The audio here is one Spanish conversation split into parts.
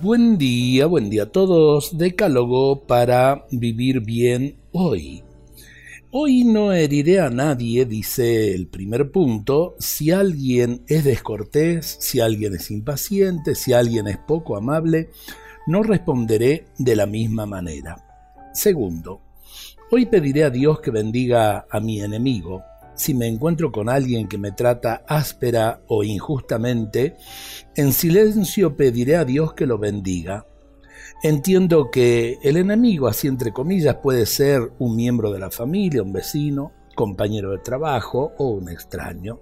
Buen día, buen día a todos. Decálogo para vivir bien hoy. Hoy no heriré a nadie, dice el primer punto, si alguien es descortés, si alguien es impaciente, si alguien es poco amable, no responderé de la misma manera. Segundo, hoy pediré a Dios que bendiga a mi enemigo. Si me encuentro con alguien que me trata áspera o injustamente, en silencio pediré a Dios que lo bendiga. Entiendo que el enemigo, así entre comillas, puede ser un miembro de la familia, un vecino, compañero de trabajo o un extraño.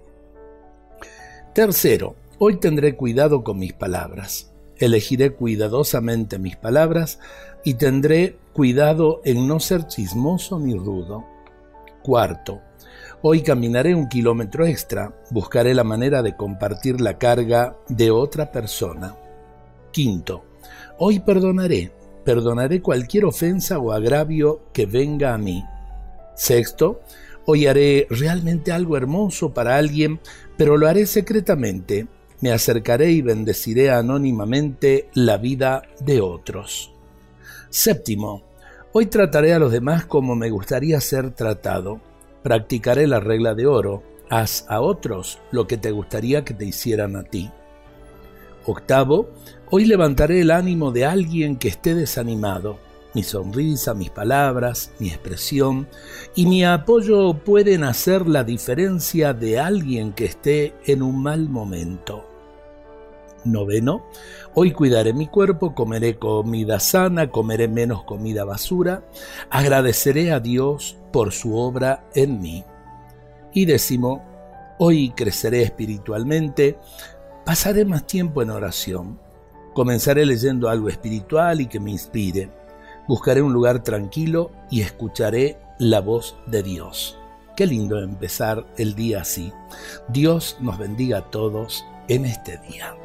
Tercero, hoy tendré cuidado con mis palabras. Elegiré cuidadosamente mis palabras y tendré cuidado en no ser chismoso ni rudo. Cuarto, hoy caminaré un kilómetro extra, buscaré la manera de compartir la carga de otra persona. Quinto, hoy perdonaré, perdonaré cualquier ofensa o agravio que venga a mí. Sexto, hoy haré realmente algo hermoso para alguien, pero lo haré secretamente. Me acercaré y bendeciré anónimamente la vida de otros. Séptimo, hoy trataré a los demás como me gustaría ser tratado. Practicaré la regla de oro. Haz a otros lo que te gustaría que te hicieran a ti. Octavo, hoy levantaré el ánimo de alguien que esté desanimado. Mi sonrisa, mis palabras, mi expresión y mi apoyo pueden hacer la diferencia de alguien que esté en un mal momento. Noveno, hoy cuidaré mi cuerpo, comeré comida sana, comeré menos comida basura, agradeceré a Dios por su obra en mí. Y décimo, hoy creceré espiritualmente, pasaré más tiempo en oración, comenzaré leyendo algo espiritual y que me inspire, buscaré un lugar tranquilo y escucharé la voz de Dios. Qué lindo empezar el día así. Dios nos bendiga a todos en este día.